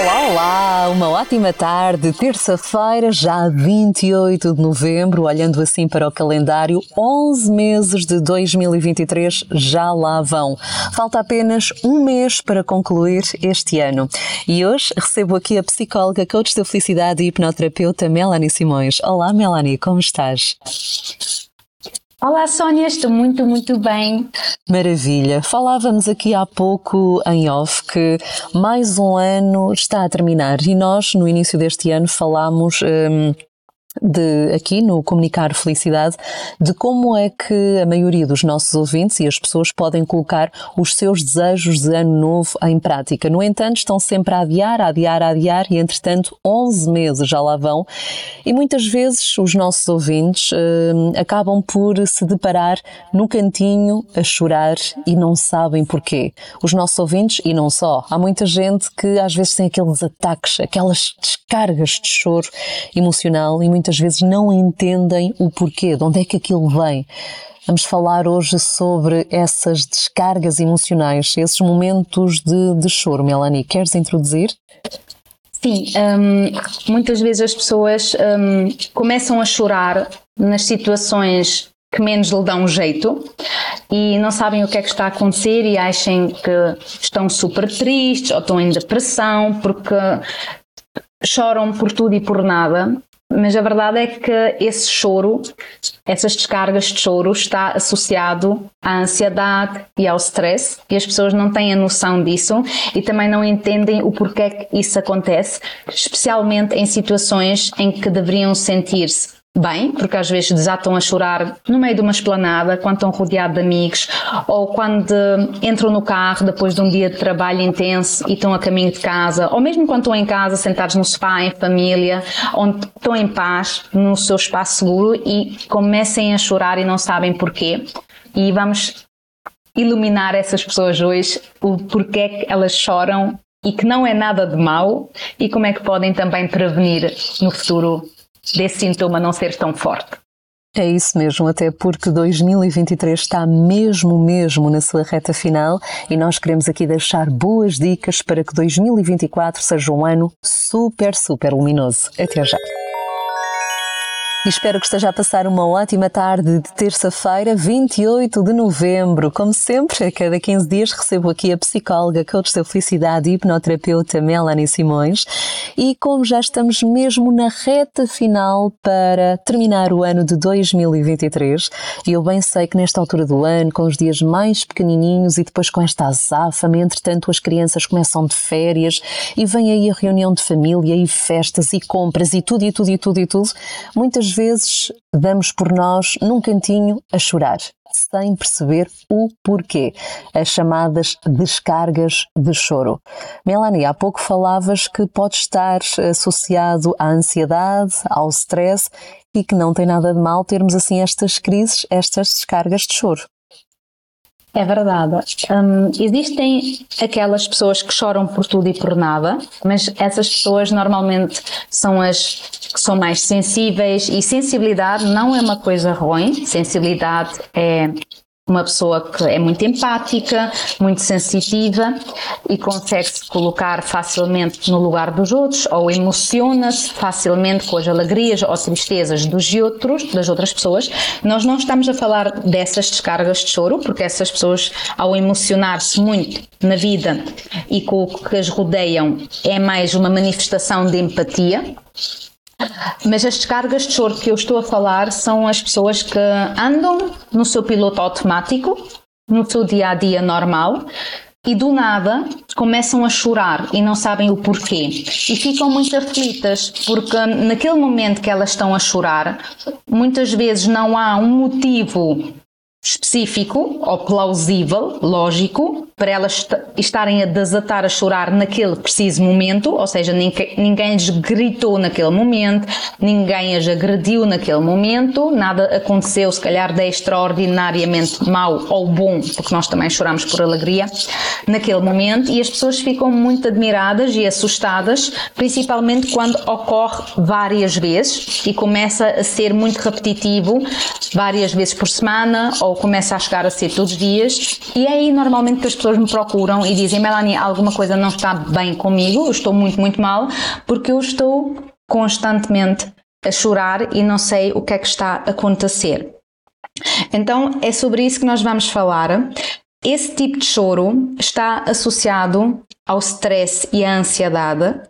Olá, olá, uma ótima tarde, terça-feira, já 28 de novembro, olhando assim para o calendário, 11 meses de 2023 já lá vão. Falta apenas um mês para concluir este ano. E hoje recebo aqui a psicóloga, coach da felicidade e hipnoterapeuta Melanie Simões. Olá, Melanie, como estás? Olá Sónia, estou muito, muito bem. Maravilha. Falávamos aqui há pouco em off que mais um ano está a terminar e nós no início deste ano falámos. Hum, de aqui no Comunicar Felicidade de como é que a maioria dos nossos ouvintes e as pessoas podem colocar os seus desejos de ano novo em prática. No entanto, estão sempre a adiar, a adiar, a adiar e entretanto 11 meses já lá vão e muitas vezes os nossos ouvintes eh, acabam por se deparar no cantinho a chorar e não sabem porquê. Os nossos ouvintes e não só. Há muita gente que às vezes tem aqueles ataques, aquelas descargas de choro emocional e muitas muitas vezes não entendem o porquê, de onde é que aquilo vem. Vamos falar hoje sobre essas descargas emocionais, esses momentos de, de choro. Melanie, queres introduzir? Sim, um, muitas vezes as pessoas um, começam a chorar nas situações que menos lhe dão jeito e não sabem o que é que está a acontecer e acham que estão super tristes ou estão em depressão porque choram por tudo e por nada mas a verdade é que esse choro, essas descargas de choro, está associado à ansiedade e ao stress, e as pessoas não têm a noção disso e também não entendem o porquê que isso acontece, especialmente em situações em que deveriam sentir-se bem, porque às vezes desatam a chorar no meio de uma esplanada, quando estão rodeados de amigos, ou quando entram no carro depois de um dia de trabalho intenso e estão a caminho de casa, ou mesmo quando estão em casa, sentados no sofá, em família, onde estão em paz, no seu espaço seguro e comecem a chorar e não sabem porquê. E vamos iluminar essas pessoas hoje, o porquê que elas choram e que não é nada de mal e como é que podem também prevenir no futuro desse sintoma não ser tão forte. É isso mesmo, até porque 2023 está mesmo, mesmo na sua reta final e nós queremos aqui deixar boas dicas para que 2024 seja um ano super, super luminoso. Até já! E espero que esteja a passar uma ótima tarde de terça-feira, 28 de novembro. Como sempre, a cada 15 dias recebo aqui a psicóloga, coach da felicidade e hipnoterapeuta Melanie Simões. E como já estamos mesmo na reta final para terminar o ano de 2023, e eu bem sei que nesta altura do ano, com os dias mais pequenininhos e depois com esta azáfama, entretanto as crianças começam de férias e vem aí a reunião de família e festas e compras e tudo e tudo e tudo e tudo, muitas vezes damos por nós num cantinho a chorar, sem perceber o porquê. As chamadas descargas de choro. Melanie, há pouco falavas que pode estar associado à ansiedade, ao stress e que não tem nada de mal termos assim estas crises, estas descargas de choro. É verdade. Um, existem aquelas pessoas que choram por tudo e por nada, mas essas pessoas normalmente são as que são mais sensíveis e sensibilidade não é uma coisa ruim. Sensibilidade é uma pessoa que é muito empática, muito sensitiva e consegue-se colocar facilmente no lugar dos outros ou emociona-se facilmente com as alegrias ou tristezas dos outros, das outras pessoas. Nós não estamos a falar dessas descargas de choro, porque essas pessoas, ao emocionar-se muito na vida e com o que as rodeiam, é mais uma manifestação de empatia mas as descargas de choro que eu estou a falar são as pessoas que andam no seu piloto automático, no seu dia a dia normal, e do nada começam a chorar e não sabem o porquê. E ficam muito aflitas, porque naquele momento que elas estão a chorar, muitas vezes não há um motivo específico ou plausível, lógico, para elas estarem a desatar a chorar naquele preciso momento, ou seja, ninguém, ninguém lhes gritou naquele momento, ninguém as agrediu naquele momento, nada aconteceu, se calhar, de extraordinariamente mau ou bom, porque nós também choramos por alegria, naquele momento, e as pessoas ficam muito admiradas e assustadas, principalmente quando ocorre várias vezes e começa a ser muito repetitivo, várias vezes por semana ou começa a chegar a ser todos os dias, e é aí normalmente que as pessoas me procuram e dizem: Melanie, alguma coisa não está bem comigo, eu estou muito, muito mal, porque eu estou constantemente a chorar e não sei o que é que está a acontecer. Então é sobre isso que nós vamos falar. Esse tipo de choro está associado ao stress e à ansiedade,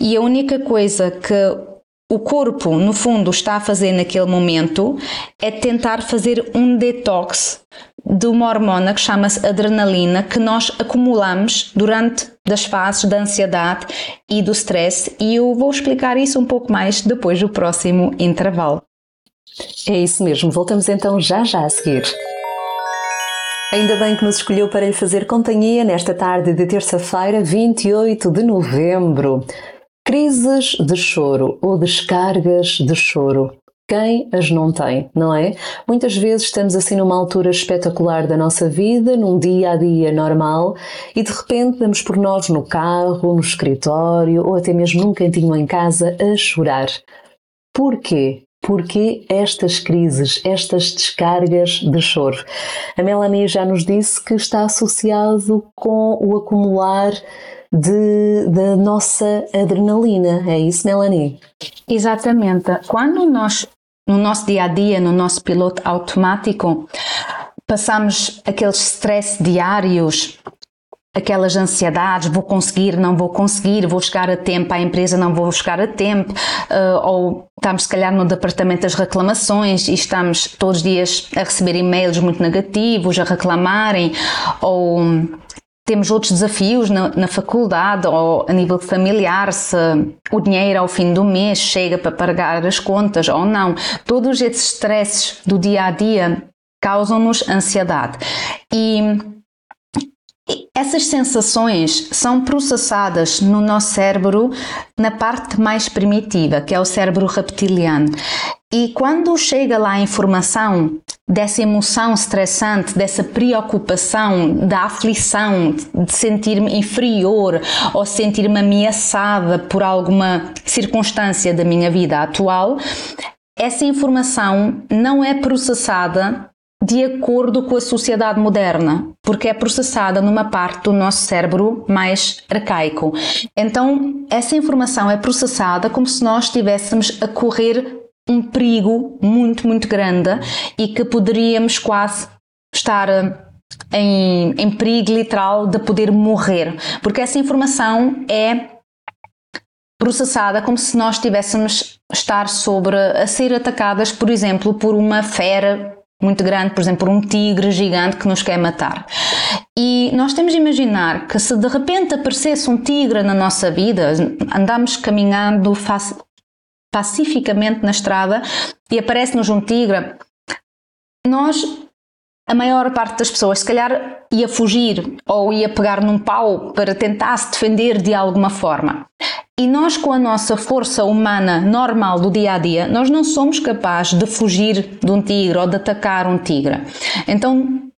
e a única coisa que o corpo, no fundo, está a fazer naquele momento é tentar fazer um detox de uma hormona que chama-se adrenalina que nós acumulamos durante das fases da ansiedade e do stress e eu vou explicar isso um pouco mais depois do próximo intervalo. É isso mesmo, voltamos então já já a seguir. Ainda bem que nos escolheu para lhe fazer companhia nesta tarde de terça-feira, 28 de novembro. Crises de choro ou descargas de choro. Quem as não tem, não é? Muitas vezes estamos assim numa altura espetacular da nossa vida, num dia a dia normal, e de repente damos por nós no carro, no escritório ou até mesmo num cantinho em casa a chorar. Porquê? Porquê estas crises, estas descargas de choro? A Melanie já nos disse que está associado com o acumular de, da nossa adrenalina. É isso, Melanie? Exatamente. Quando nós, no nosso dia a dia, no nosso piloto automático, passamos aqueles stress diários, aquelas ansiedades, vou conseguir, não vou conseguir, vou chegar a tempo à empresa, não vou chegar a tempo, uh, ou estamos se calhar no departamento das reclamações e estamos todos os dias a receber e-mails muito negativos, a reclamarem, ou temos outros desafios na, na, faculdade ou a nível familiar, se o dinheiro ao fim do mês chega para pagar as contas ou não. Todos esses stresses do dia a dia causam-nos ansiedade. E essas sensações são processadas no nosso cérebro na parte mais primitiva, que é o cérebro reptiliano. E quando chega lá a informação dessa emoção estressante, dessa preocupação, da aflição, de sentir-me inferior ou sentir-me ameaçada por alguma circunstância da minha vida atual, essa informação não é processada de acordo com a sociedade moderna, porque é processada numa parte do nosso cérebro mais arcaico. Então, essa informação é processada como se nós estivéssemos a correr um perigo muito, muito grande e que poderíamos quase estar eh, em, em perigo literal de poder morrer, porque essa informação é processada como se nós estivéssemos estar sobre a ser atacadas, por exemplo, por uma fera muito grande, por exemplo, por um tigre gigante que nos quer matar. E nós temos de imaginar que se de repente aparecesse um tigre na nossa vida, andamos caminhando pacificamente na estrada e aparece-nos um tigre, nós, a maior parte das pessoas, se calhar ia fugir ou ia pegar num pau para tentar se defender de alguma forma. E nós, com a nossa força humana normal do dia a dia, nós não somos capazes de fugir de um tigre ou de atacar um tigre. Então,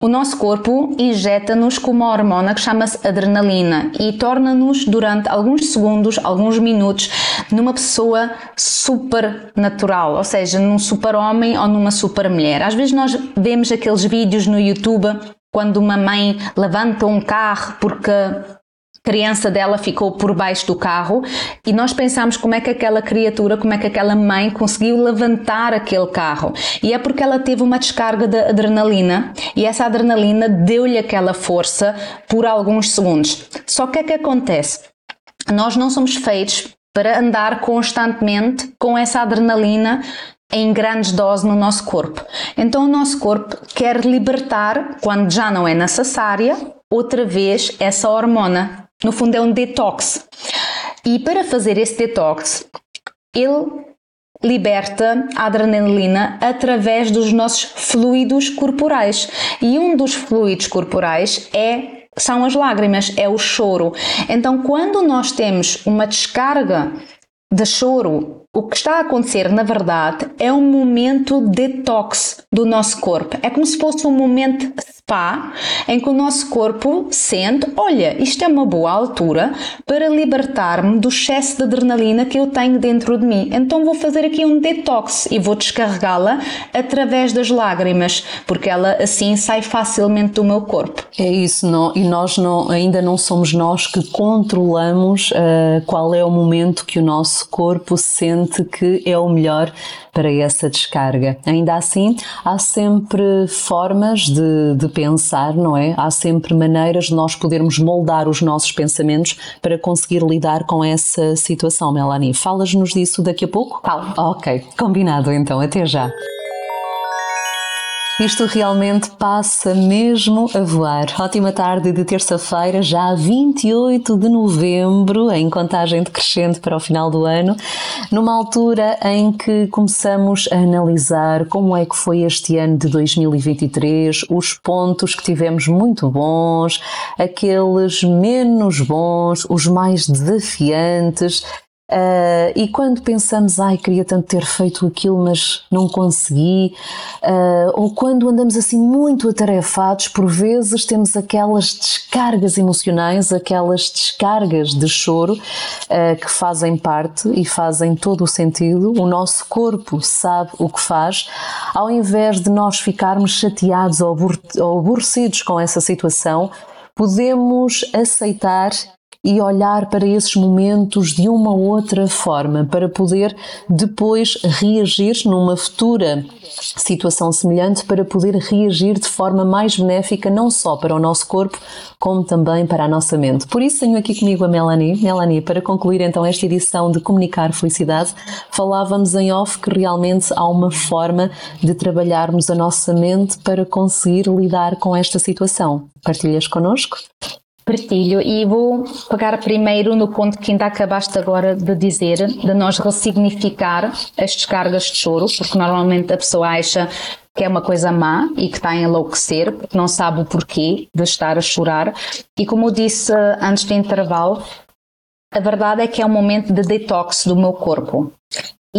o nosso corpo injeta-nos com uma hormona que chama-se adrenalina e torna-nos durante alguns segundos, alguns minutos, numa pessoa super natural, ou seja, num super homem ou numa super mulher. Às vezes nós vemos aqueles vídeos no YouTube quando uma mãe levanta um carro porque criança dela ficou por baixo do carro e nós pensamos como é que aquela criatura, como é que aquela mãe conseguiu levantar aquele carro. E é porque ela teve uma descarga de adrenalina e essa adrenalina deu-lhe aquela força por alguns segundos. Só que o que é que acontece? Nós não somos feitos para andar constantemente com essa adrenalina em grandes doses no nosso corpo. Então o nosso corpo quer libertar, quando já não é necessária, outra vez essa hormona no fundo, é um detox. E para fazer esse detox, ele liberta a adrenalina através dos nossos fluidos corporais. E um dos fluidos corporais é são as lágrimas, é o choro. Então, quando nós temos uma descarga de choro, o que está a acontecer, na verdade, é um momento detox do nosso corpo. É como se fosse um momento spa em que o nosso corpo sente: olha, isto é uma boa altura para libertar-me do excesso de adrenalina que eu tenho dentro de mim. Então vou fazer aqui um detox e vou descarregá-la através das lágrimas, porque ela assim sai facilmente do meu corpo. É isso, não, e nós não, ainda não somos nós que controlamos uh, qual é o momento que o nosso corpo sente que é o melhor para essa descarga. Ainda assim, há sempre formas de, de, pensar, não é? Há sempre maneiras de nós podermos moldar os nossos pensamentos para conseguir lidar com essa situação, Melanie. Falas-nos disso daqui a pouco? Fala. Ok, combinado então. Até já. Isto realmente passa mesmo a voar. Ótima tarde de terça-feira, já 28 de novembro, em contagem decrescente para o final do ano, numa altura em que começamos a analisar como é que foi este ano de 2023, os pontos que tivemos muito bons, aqueles menos bons, os mais desafiantes Uh, e quando pensamos, ai, queria tanto ter feito aquilo, mas não consegui, uh, ou quando andamos assim muito atarefados, por vezes temos aquelas descargas emocionais, aquelas descargas de choro uh, que fazem parte e fazem todo o sentido. O nosso corpo sabe o que faz, ao invés de nós ficarmos chateados ou aborrecidos com essa situação, podemos aceitar e olhar para esses momentos de uma outra forma, para poder depois reagir numa futura situação semelhante, para poder reagir de forma mais benéfica, não só para o nosso corpo, como também para a nossa mente. Por isso tenho aqui comigo a Melanie. Melanie, para concluir então esta edição de Comunicar Felicidade, falávamos em off que realmente há uma forma de trabalharmos a nossa mente para conseguir lidar com esta situação. Partilhas connosco? Partilho e vou pegar primeiro no ponto que ainda acabaste agora de dizer, de nós ressignificar as descargas de choro, porque normalmente a pessoa acha que é uma coisa má e que está a enlouquecer, porque não sabe o porquê de estar a chorar. E como eu disse antes do intervalo, a verdade é que é um momento de detox do meu corpo.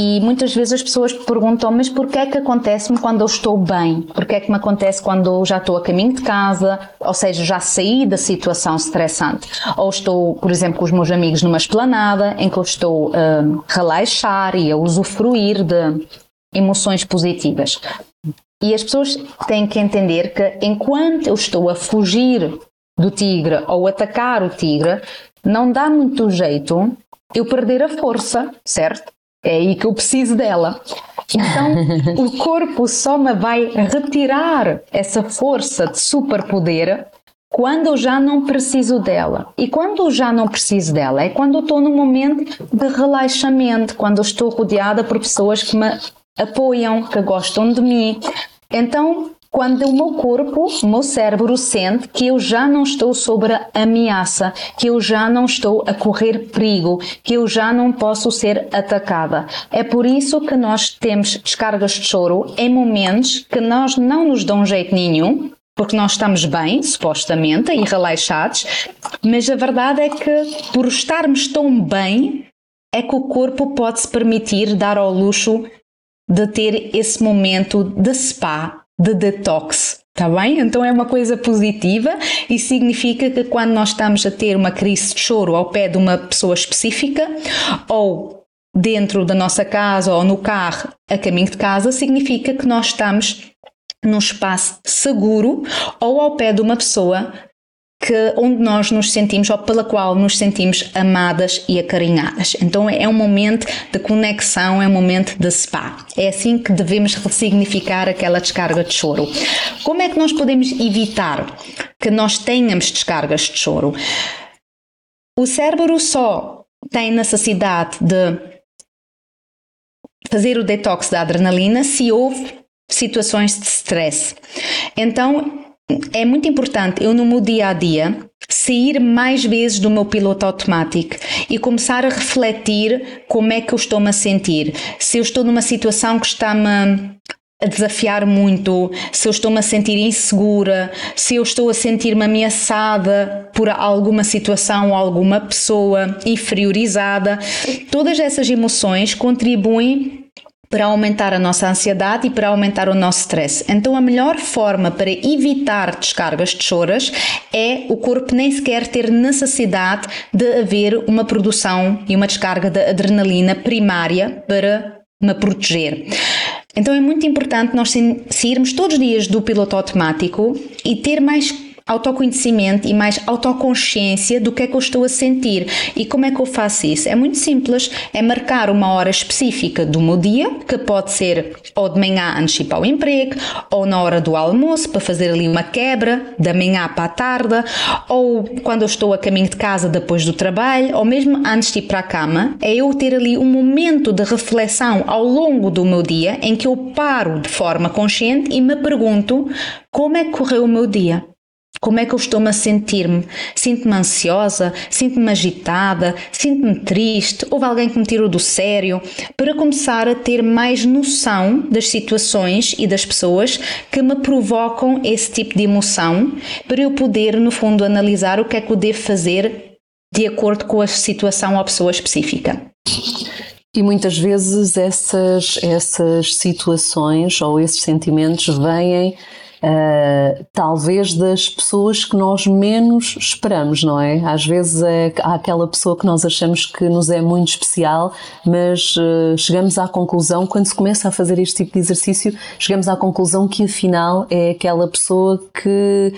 E muitas vezes as pessoas perguntam, mas porquê é que acontece-me quando eu estou bem? Porquê é que me acontece quando eu já estou a caminho de casa? Ou seja, já saí da situação estressante? Ou estou, por exemplo, com os meus amigos numa esplanada em que eu estou a relaxar e a usufruir de emoções positivas. E as pessoas têm que entender que enquanto eu estou a fugir do tigre ou atacar o tigre, não dá muito jeito eu perder a força, certo? É aí que eu preciso dela. Então, o corpo só me vai retirar essa força de superpoder quando eu já não preciso dela. E quando eu já não preciso dela é quando eu estou num momento de relaxamento, quando eu estou rodeada por pessoas que me apoiam, que gostam de mim. Então, quando o meu corpo, o meu cérebro sente que eu já não estou sob a ameaça, que eu já não estou a correr perigo, que eu já não posso ser atacada. É por isso que nós temos descargas de choro em momentos que nós não nos dão jeito nenhum, porque nós estamos bem, supostamente, e relaxados, mas a verdade é que por estarmos tão bem, é que o corpo pode se permitir dar ao luxo de ter esse momento de spa, de detox. Está bem? Então é uma coisa positiva e significa que quando nós estamos a ter uma crise de choro ao pé de uma pessoa específica ou dentro da nossa casa ou no carro a caminho de casa, significa que nós estamos num espaço seguro ou ao pé de uma pessoa que onde nós nos sentimos ou pela qual nos sentimos amadas e acarinhadas. Então é um momento de conexão, é um momento de spa. É assim que devemos ressignificar aquela descarga de choro. Como é que nós podemos evitar que nós tenhamos descargas de choro? O cérebro só tem necessidade de fazer o detox da adrenalina se houve situações de stress. Então, é muito importante eu no meu dia a dia sair mais vezes do meu piloto automático e começar a refletir como é que eu estou-me a sentir. Se eu estou numa situação que está-me a desafiar muito, se eu estou-me a sentir insegura, se eu estou a sentir-me ameaçada por alguma situação ou alguma pessoa inferiorizada, todas essas emoções contribuem para aumentar a nossa ansiedade e para aumentar o nosso stress. Então, a melhor forma para evitar descargas de choras é o corpo nem sequer ter necessidade de haver uma produção e uma descarga de adrenalina primária para me proteger. Então é muito importante nós sairmos todos os dias do piloto automático e ter mais autoconhecimento e mais autoconsciência do que é que eu estou a sentir. E como é que eu faço isso? É muito simples, é marcar uma hora específica do meu dia, que pode ser ou de manhã antes de ir para o emprego, ou na hora do almoço, para fazer ali uma quebra, da manhã para a tarde, ou quando eu estou a caminho de casa depois do trabalho, ou mesmo antes de ir para a cama, é eu ter ali um momento de reflexão ao longo do meu dia em que eu paro de forma consciente e me pergunto como é que correu o meu dia. Como é que eu estou-me a sentir-me? Sinto-me ansiosa? Sinto-me agitada? Sinto-me triste? Houve alguém que me tirou do sério? Para começar a ter mais noção das situações e das pessoas que me provocam esse tipo de emoção, para eu poder, no fundo, analisar o que é que eu devo fazer de acordo com a situação ou pessoa específica. E muitas vezes essas, essas situações ou esses sentimentos vêm uh, talvez das pessoas que nós menos esperamos, não é? Às vezes é, há aquela pessoa que nós achamos que nos é muito especial, mas uh, chegamos à conclusão, quando se começa a fazer este tipo de exercício, chegamos à conclusão que afinal é aquela pessoa que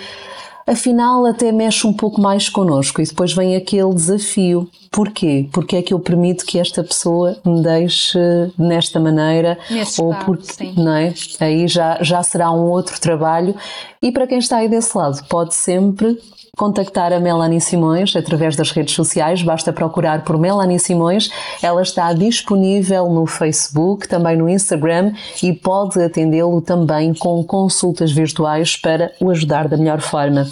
afinal até mexe um pouco mais connosco e depois vem aquele desafio. Porquê? Porque é que eu permito que esta pessoa me deixe nesta maneira? Nesse ou porque, sim. não é? Aí já, já será um outro trabalho. E para quem está aí desse lado, pode sempre contactar a Melanie Simões através das redes sociais, basta procurar por Melanie Simões. Ela está disponível no Facebook, também no Instagram e pode atendê-lo também com consultas virtuais para o ajudar da melhor forma.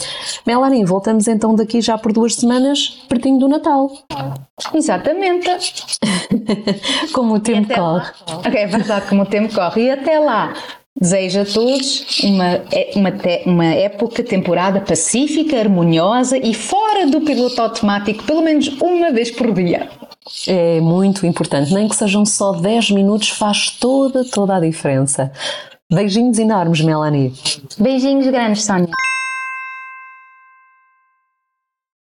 Melanie, voltamos então daqui já por duas semanas, pertinho do Natal. Exatamente. como o tempo corre. Lá. Ok, é verdade, como o tempo corre. E até lá, Desejo a todos uma, uma, uma época, temporada pacífica, harmoniosa e fora do piloto automático, pelo menos uma vez por dia. É muito importante, nem que sejam só 10 minutos, faz toda, toda a diferença. Beijinhos enormes, Melanie. Beijinhos grandes, Sónia.